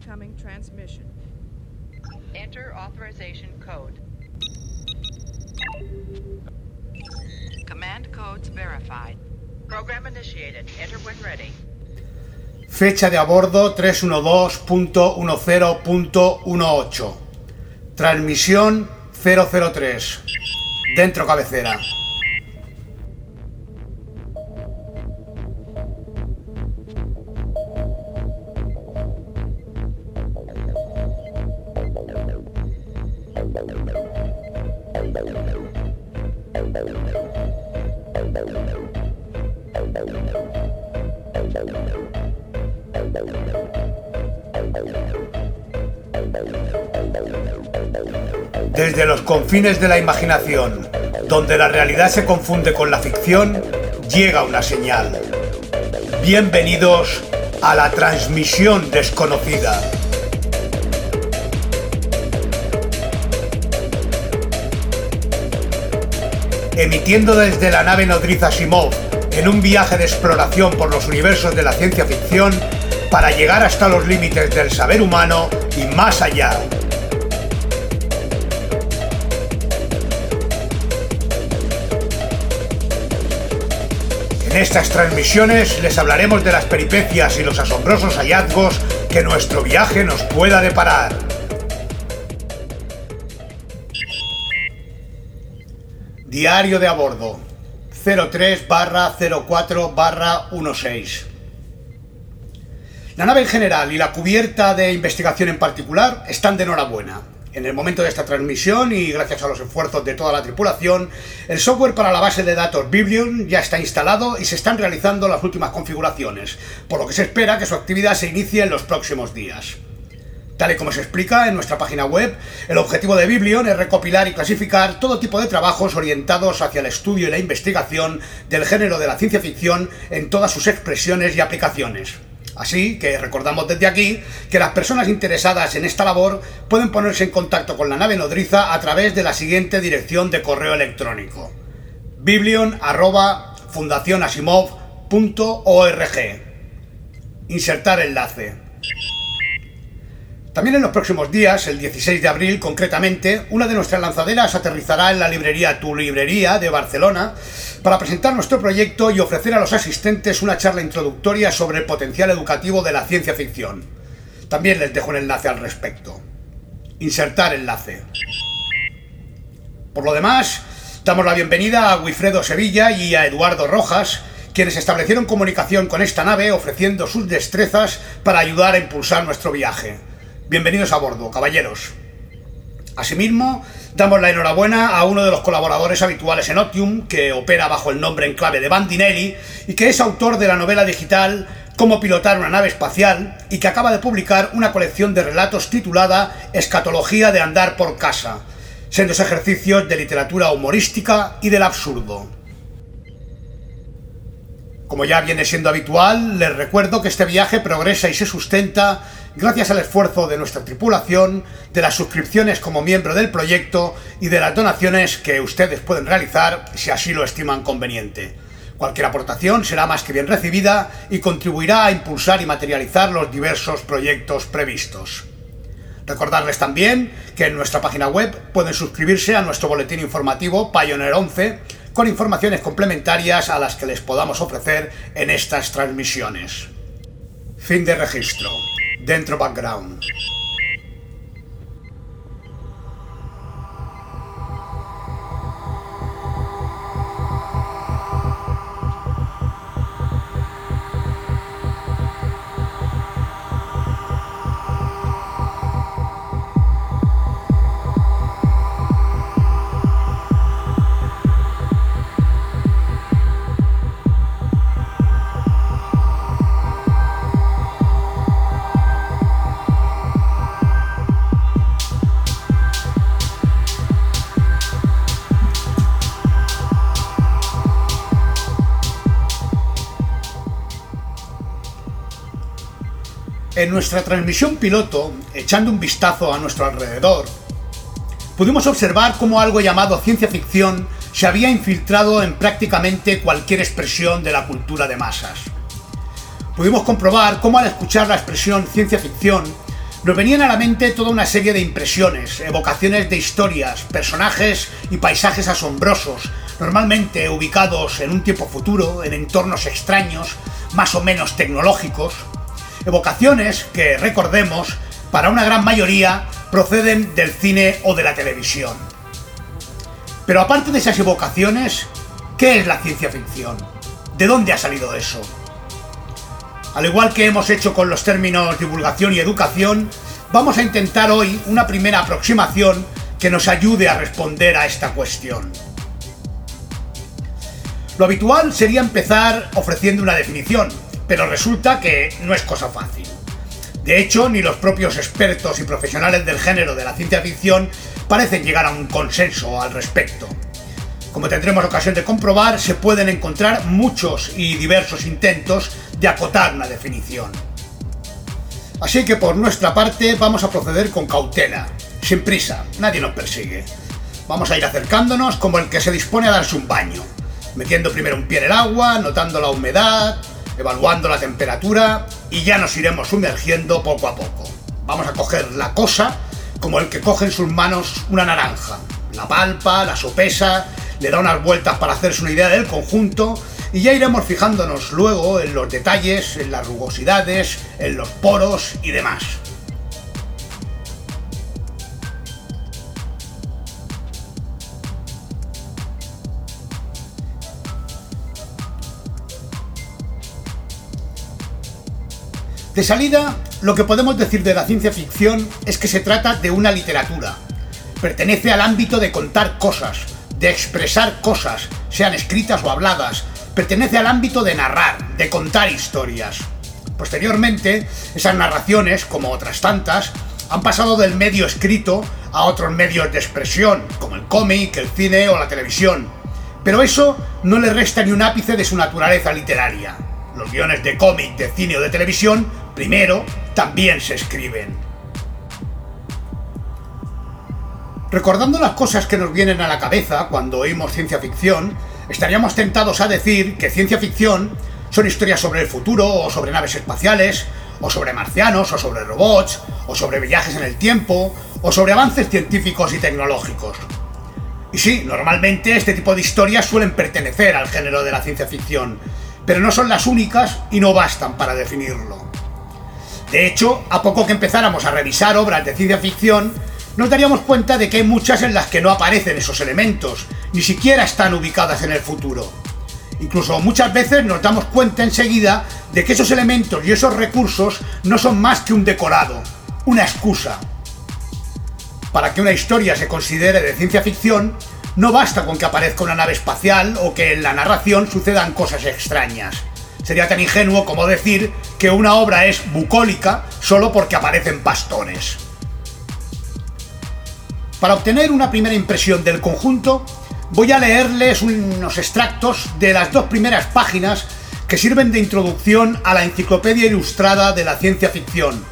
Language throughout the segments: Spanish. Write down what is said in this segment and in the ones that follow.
incoming transmission. Enter authorization code. Command codes verified. Program initiated. Enter when ready. Fecha de abordo 312.10.18. Transmisión 003. Dentro cabecera. Desde los confines de la imaginación, donde la realidad se confunde con la ficción, llega una señal. Bienvenidos a la transmisión desconocida. Emitiendo desde la nave nodriza Simov en un viaje de exploración por los universos de la ciencia ficción para llegar hasta los límites del saber humano y más allá. En estas transmisiones les hablaremos de las peripecias y los asombrosos hallazgos que nuestro viaje nos pueda deparar. Diario de a bordo 03 barra 04 barra 16. La nave en general y la cubierta de investigación en particular están de enhorabuena. En el momento de esta transmisión y gracias a los esfuerzos de toda la tripulación, el software para la base de datos Biblion ya está instalado y se están realizando las últimas configuraciones, por lo que se espera que su actividad se inicie en los próximos días. Tal y como se explica en nuestra página web, el objetivo de Biblion es recopilar y clasificar todo tipo de trabajos orientados hacia el estudio y la investigación del género de la ciencia ficción en todas sus expresiones y aplicaciones. Así que recordamos desde aquí que las personas interesadas en esta labor pueden ponerse en contacto con la nave nodriza a través de la siguiente dirección de correo electrónico: biblion@fundacionasimov.org. Insertar enlace. También en los próximos días, el 16 de abril concretamente, una de nuestras lanzaderas aterrizará en la librería Tu Librería de Barcelona para presentar nuestro proyecto y ofrecer a los asistentes una charla introductoria sobre el potencial educativo de la ciencia ficción. También les dejo un enlace al respecto. Insertar enlace. Por lo demás, damos la bienvenida a Wilfredo Sevilla y a Eduardo Rojas, quienes establecieron comunicación con esta nave ofreciendo sus destrezas para ayudar a impulsar nuestro viaje. Bienvenidos a bordo, caballeros. Asimismo, damos la enhorabuena a uno de los colaboradores habituales en Otium, que opera bajo el nombre en clave de Bandinelli y que es autor de la novela digital Cómo pilotar una nave espacial y que acaba de publicar una colección de relatos titulada Escatología de andar por casa, sendos ejercicios de literatura humorística y del absurdo. Como ya viene siendo habitual, les recuerdo que este viaje progresa y se sustenta gracias al esfuerzo de nuestra tripulación, de las suscripciones como miembro del proyecto y de las donaciones que ustedes pueden realizar si así lo estiman conveniente. Cualquier aportación será más que bien recibida y contribuirá a impulsar y materializar los diversos proyectos previstos. Recordarles también que en nuestra página web pueden suscribirse a nuestro boletín informativo Pioneer 11 con informaciones complementarias a las que les podamos ofrecer en estas transmisiones. Fin de registro dentro background. En nuestra transmisión piloto, echando un vistazo a nuestro alrededor, pudimos observar cómo algo llamado ciencia ficción se había infiltrado en prácticamente cualquier expresión de la cultura de masas. Pudimos comprobar cómo al escuchar la expresión ciencia ficción, nos venían a la mente toda una serie de impresiones, evocaciones de historias, personajes y paisajes asombrosos, normalmente ubicados en un tiempo futuro, en entornos extraños, más o menos tecnológicos. Evocaciones que, recordemos, para una gran mayoría proceden del cine o de la televisión. Pero aparte de esas evocaciones, ¿qué es la ciencia ficción? ¿De dónde ha salido eso? Al igual que hemos hecho con los términos divulgación y educación, vamos a intentar hoy una primera aproximación que nos ayude a responder a esta cuestión. Lo habitual sería empezar ofreciendo una definición, pero resulta que no es cosa fácil. De hecho, ni los propios expertos y profesionales del género de la ciencia ficción parecen llegar a un consenso al respecto. Como tendremos ocasión de comprobar, se pueden encontrar muchos y diversos intentos de acotar una definición. Así que por nuestra parte vamos a proceder con cautela, sin prisa, nadie nos persigue. Vamos a ir acercándonos como el que se dispone a darse un baño, metiendo primero un pie en el agua, notando la humedad, evaluando la temperatura y ya nos iremos sumergiendo poco a poco. Vamos a coger la cosa como el que coge en sus manos una naranja. La palpa, la sopesa, le da unas vueltas para hacerse una idea del conjunto y ya iremos fijándonos luego en los detalles, en las rugosidades, en los poros y demás. De salida, lo que podemos decir de la ciencia ficción es que se trata de una literatura. Pertenece al ámbito de contar cosas, de expresar cosas, sean escritas o habladas, pertenece al ámbito de narrar, de contar historias. Posteriormente, esas narraciones, como otras tantas, han pasado del medio escrito a otros medios de expresión, como el cómic, el cine o la televisión. Pero eso no le resta ni un ápice de su naturaleza literaria. Los guiones de cómic, de cine o de televisión, primero, también se escriben. Recordando las cosas que nos vienen a la cabeza cuando oímos ciencia ficción, estaríamos tentados a decir que ciencia ficción son historias sobre el futuro, o sobre naves espaciales, o sobre marcianos, o sobre robots, o sobre viajes en el tiempo, o sobre avances científicos y tecnológicos. Y sí, normalmente este tipo de historias suelen pertenecer al género de la ciencia ficción, pero no son las únicas y no bastan para definirlo. De hecho, a poco que empezáramos a revisar obras de ciencia ficción, nos daríamos cuenta de que hay muchas en las que no aparecen esos elementos, ni siquiera están ubicadas en el futuro. Incluso muchas veces nos damos cuenta enseguida de que esos elementos y esos recursos no son más que un decorado, una excusa. Para que una historia se considere de ciencia ficción, no basta con que aparezca una nave espacial o que en la narración sucedan cosas extrañas. Sería tan ingenuo como decir que una obra es bucólica solo porque aparecen bastones. Para obtener una primera impresión del conjunto, voy a leerles unos extractos de las dos primeras páginas que sirven de introducción a la Enciclopedia Ilustrada de la Ciencia Ficción,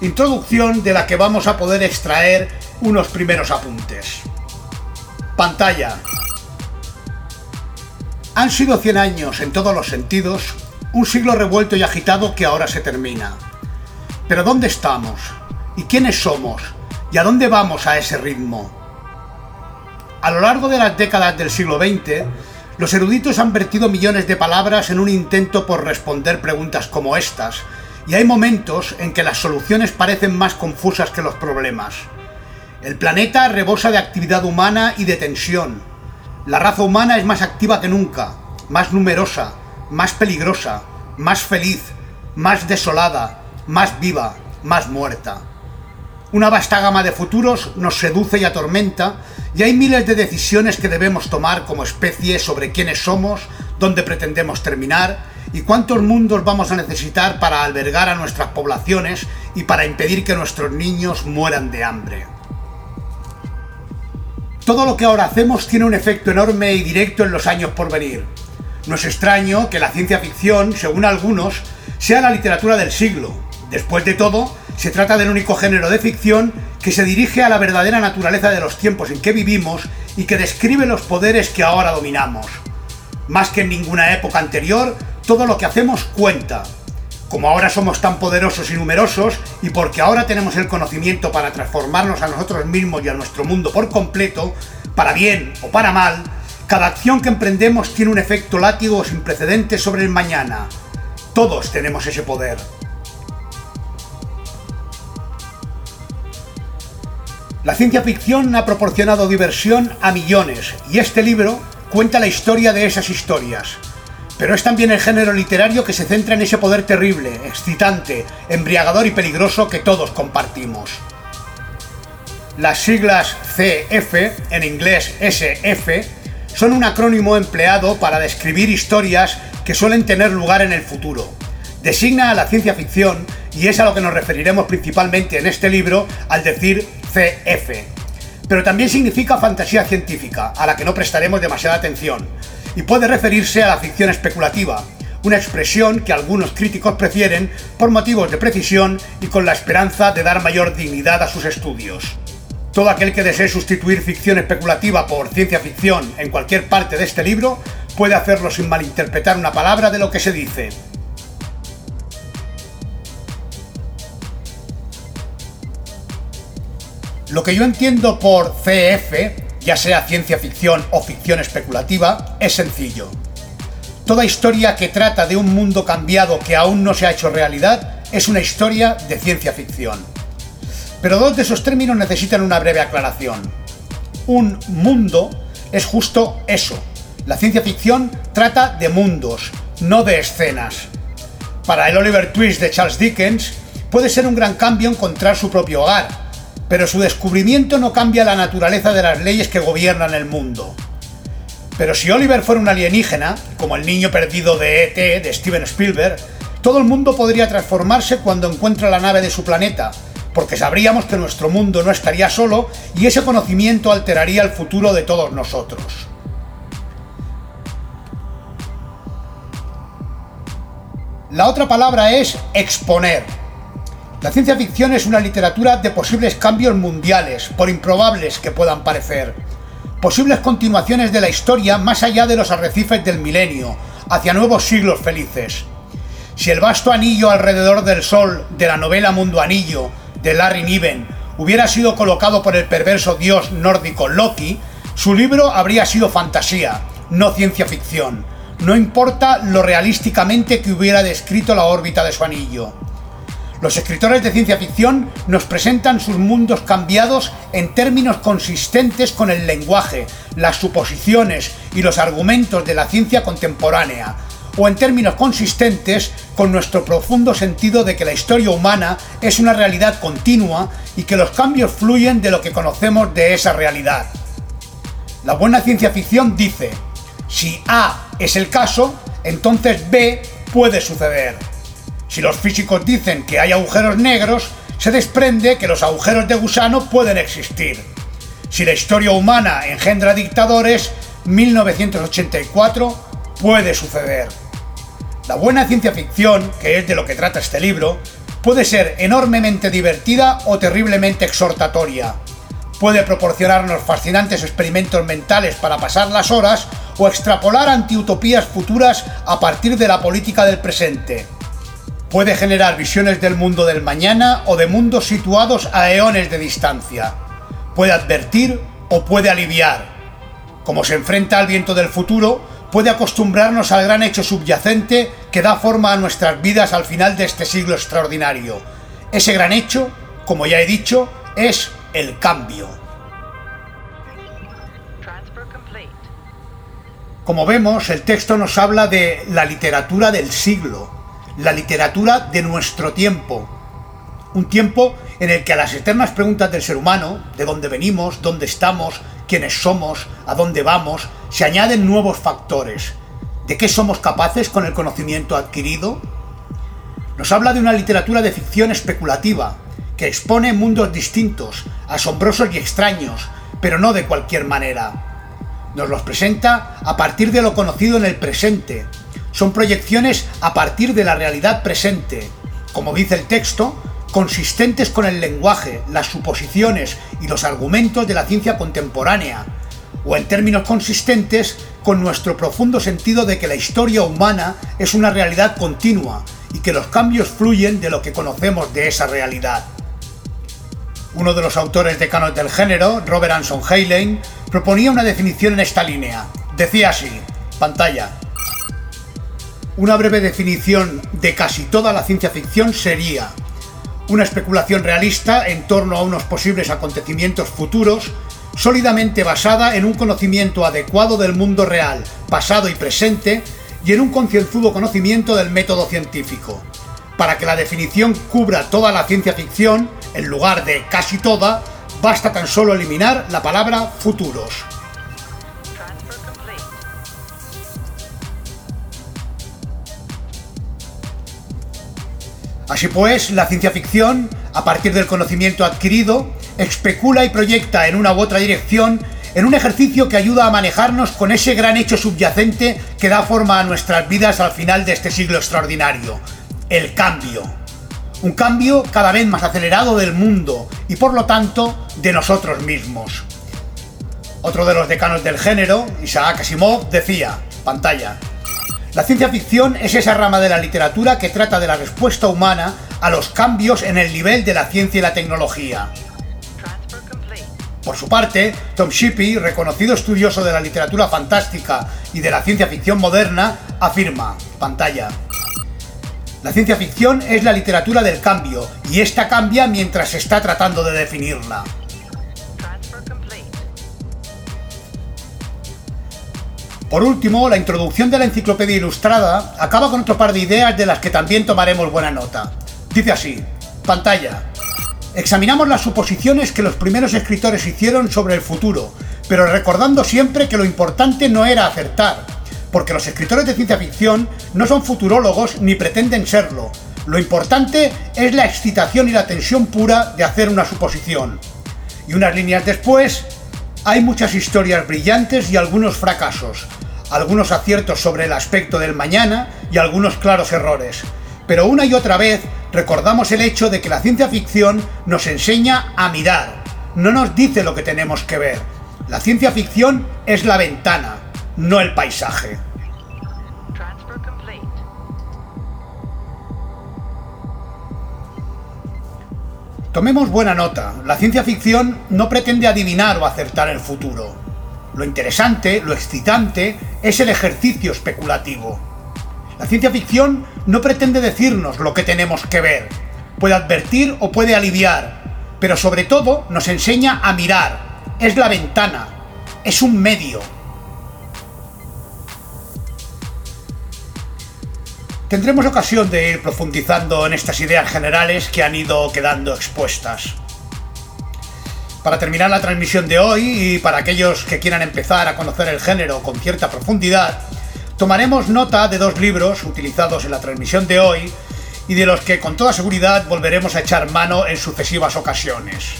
introducción de la que vamos a poder extraer unos primeros apuntes. Pantalla. Han sido 100 años en todos los sentidos, un siglo revuelto y agitado que ahora se termina. Pero ¿dónde estamos? ¿Y quiénes somos? ¿Y a dónde vamos a ese ritmo? A lo largo de las décadas del siglo XX, los eruditos han vertido millones de palabras en un intento por responder preguntas como estas, y hay momentos en que las soluciones parecen más confusas que los problemas. El planeta rebosa de actividad humana y de tensión. La raza humana es más activa que nunca, más numerosa, más peligrosa, más feliz, más desolada, más viva, más muerta. Una vasta gama de futuros nos seduce y atormenta, y hay miles de decisiones que debemos tomar como especie sobre quiénes somos, dónde pretendemos terminar y cuántos mundos vamos a necesitar para albergar a nuestras poblaciones y para impedir que nuestros niños mueran de hambre. Todo lo que ahora hacemos tiene un efecto enorme y directo en los años por venir. No es extraño que la ciencia ficción, según algunos, sea la literatura del siglo. Después de todo, se trata del único género de ficción que se dirige a la verdadera naturaleza de los tiempos en que vivimos y que describe los poderes que ahora dominamos. Más que en ninguna época anterior, todo lo que hacemos cuenta. Como ahora somos tan poderosos y numerosos y porque ahora tenemos el conocimiento para transformarnos a nosotros mismos y a nuestro mundo por completo, para bien o para mal, cada acción que emprendemos tiene un efecto látigo sin precedentes sobre el mañana. Todos tenemos ese poder. La ciencia ficción ha proporcionado diversión a millones y este libro cuenta la historia de esas historias. Pero es también el género literario que se centra en ese poder terrible, excitante, embriagador y peligroso que todos compartimos. Las siglas CF, en inglés SF, son un acrónimo empleado para describir historias que suelen tener lugar en el futuro. Designa a la ciencia ficción y es a lo que nos referiremos principalmente en este libro al decir CF. Pero también significa fantasía científica, a la que no prestaremos demasiada atención, y puede referirse a la ficción especulativa, una expresión que algunos críticos prefieren por motivos de precisión y con la esperanza de dar mayor dignidad a sus estudios. Todo aquel que desee sustituir ficción especulativa por ciencia ficción en cualquier parte de este libro puede hacerlo sin malinterpretar una palabra de lo que se dice. Lo que yo entiendo por CF, ya sea ciencia ficción o ficción especulativa, es sencillo. Toda historia que trata de un mundo cambiado que aún no se ha hecho realidad es una historia de ciencia ficción. Pero dos de esos términos necesitan una breve aclaración. Un mundo es justo eso. La ciencia ficción trata de mundos, no de escenas. Para el Oliver Twist de Charles Dickens, puede ser un gran cambio encontrar su propio hogar, pero su descubrimiento no cambia la naturaleza de las leyes que gobiernan el mundo. Pero si Oliver fuera un alienígena, como el niño perdido de ET de Steven Spielberg, todo el mundo podría transformarse cuando encuentra la nave de su planeta, porque sabríamos que nuestro mundo no estaría solo y ese conocimiento alteraría el futuro de todos nosotros. La otra palabra es exponer. La ciencia ficción es una literatura de posibles cambios mundiales, por improbables que puedan parecer. Posibles continuaciones de la historia más allá de los arrecifes del milenio, hacia nuevos siglos felices. Si el vasto anillo alrededor del Sol de la novela Mundo Anillo de Larry Niven hubiera sido colocado por el perverso dios nórdico Loki, su libro habría sido fantasía, no ciencia ficción. No importa lo realísticamente que hubiera descrito la órbita de su anillo. Los escritores de ciencia ficción nos presentan sus mundos cambiados en términos consistentes con el lenguaje, las suposiciones y los argumentos de la ciencia contemporánea, o en términos consistentes con nuestro profundo sentido de que la historia humana es una realidad continua y que los cambios fluyen de lo que conocemos de esa realidad. La buena ciencia ficción dice, si A es el caso, entonces B puede suceder. Si los físicos dicen que hay agujeros negros, se desprende que los agujeros de gusano pueden existir. Si la historia humana engendra dictadores, 1984 puede suceder. La buena ciencia ficción, que es de lo que trata este libro, puede ser enormemente divertida o terriblemente exhortatoria. Puede proporcionarnos fascinantes experimentos mentales para pasar las horas o extrapolar antiutopías futuras a partir de la política del presente puede generar visiones del mundo del mañana o de mundos situados a eones de distancia. Puede advertir o puede aliviar. Como se enfrenta al viento del futuro, puede acostumbrarnos al gran hecho subyacente que da forma a nuestras vidas al final de este siglo extraordinario. Ese gran hecho, como ya he dicho, es el cambio. Como vemos, el texto nos habla de la literatura del siglo, la literatura de nuestro tiempo. Un tiempo en el que a las eternas preguntas del ser humano, de dónde venimos, dónde estamos, quiénes somos, a dónde vamos, se añaden nuevos factores. ¿De qué somos capaces con el conocimiento adquirido? Nos habla de una literatura de ficción especulativa, que expone mundos distintos, asombrosos y extraños, pero no de cualquier manera. Nos los presenta a partir de lo conocido en el presente, son proyecciones a partir de la realidad presente, como dice el texto, consistentes con el lenguaje, las suposiciones y los argumentos de la ciencia contemporánea, o en términos consistentes, con nuestro profundo sentido de que la historia humana es una realidad continua y que los cambios fluyen de lo que conocemos de esa realidad. Uno de los autores decanos del género, Robert Anson Heinlein, proponía una definición en esta línea. Decía así, pantalla. Una breve definición de casi toda la ciencia ficción sería una especulación realista en torno a unos posibles acontecimientos futuros, sólidamente basada en un conocimiento adecuado del mundo real, pasado y presente, y en un concienzudo conocimiento del método científico. Para que la definición cubra toda la ciencia ficción, en lugar de casi toda, basta tan solo eliminar la palabra futuros. Así pues, la ciencia ficción, a partir del conocimiento adquirido, especula y proyecta en una u otra dirección en un ejercicio que ayuda a manejarnos con ese gran hecho subyacente que da forma a nuestras vidas al final de este siglo extraordinario, el cambio. Un cambio cada vez más acelerado del mundo y por lo tanto de nosotros mismos. Otro de los decanos del género, Isaac Asimov, decía, pantalla, la ciencia ficción es esa rama de la literatura que trata de la respuesta humana a los cambios en el nivel de la ciencia y la tecnología. Por su parte, Tom Shippey, reconocido estudioso de la literatura fantástica y de la ciencia ficción moderna, afirma, pantalla, la ciencia ficción es la literatura del cambio, y esta cambia mientras se está tratando de definirla. Por último, la introducción de la enciclopedia ilustrada acaba con otro par de ideas de las que también tomaremos buena nota. Dice así, pantalla. Examinamos las suposiciones que los primeros escritores hicieron sobre el futuro, pero recordando siempre que lo importante no era acertar, porque los escritores de ciencia ficción no son futurólogos ni pretenden serlo. Lo importante es la excitación y la tensión pura de hacer una suposición. Y unas líneas después, hay muchas historias brillantes y algunos fracasos, algunos aciertos sobre el aspecto del mañana y algunos claros errores. Pero una y otra vez recordamos el hecho de que la ciencia ficción nos enseña a mirar, no nos dice lo que tenemos que ver. La ciencia ficción es la ventana, no el paisaje. Tomemos buena nota, la ciencia ficción no pretende adivinar o acertar el futuro. Lo interesante, lo excitante, es el ejercicio especulativo. La ciencia ficción no pretende decirnos lo que tenemos que ver, puede advertir o puede aliviar, pero sobre todo nos enseña a mirar, es la ventana, es un medio, Tendremos ocasión de ir profundizando en estas ideas generales que han ido quedando expuestas. Para terminar la transmisión de hoy y para aquellos que quieran empezar a conocer el género con cierta profundidad, tomaremos nota de dos libros utilizados en la transmisión de hoy y de los que con toda seguridad volveremos a echar mano en sucesivas ocasiones.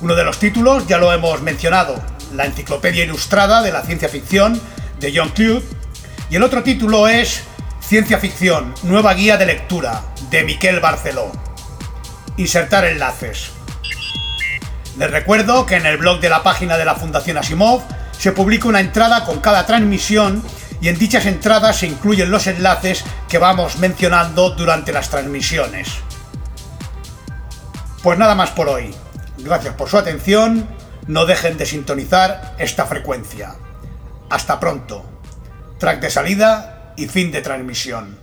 Uno de los títulos ya lo hemos mencionado, la Enciclopedia Ilustrada de la Ciencia Ficción de John Clute, y el otro título es Ciencia ficción, nueva guía de lectura, de Miquel Barceló. Insertar enlaces. Les recuerdo que en el blog de la página de la Fundación Asimov se publica una entrada con cada transmisión y en dichas entradas se incluyen los enlaces que vamos mencionando durante las transmisiones. Pues nada más por hoy. Gracias por su atención. No dejen de sintonizar esta frecuencia. Hasta pronto. Track de salida y fin de transmisión.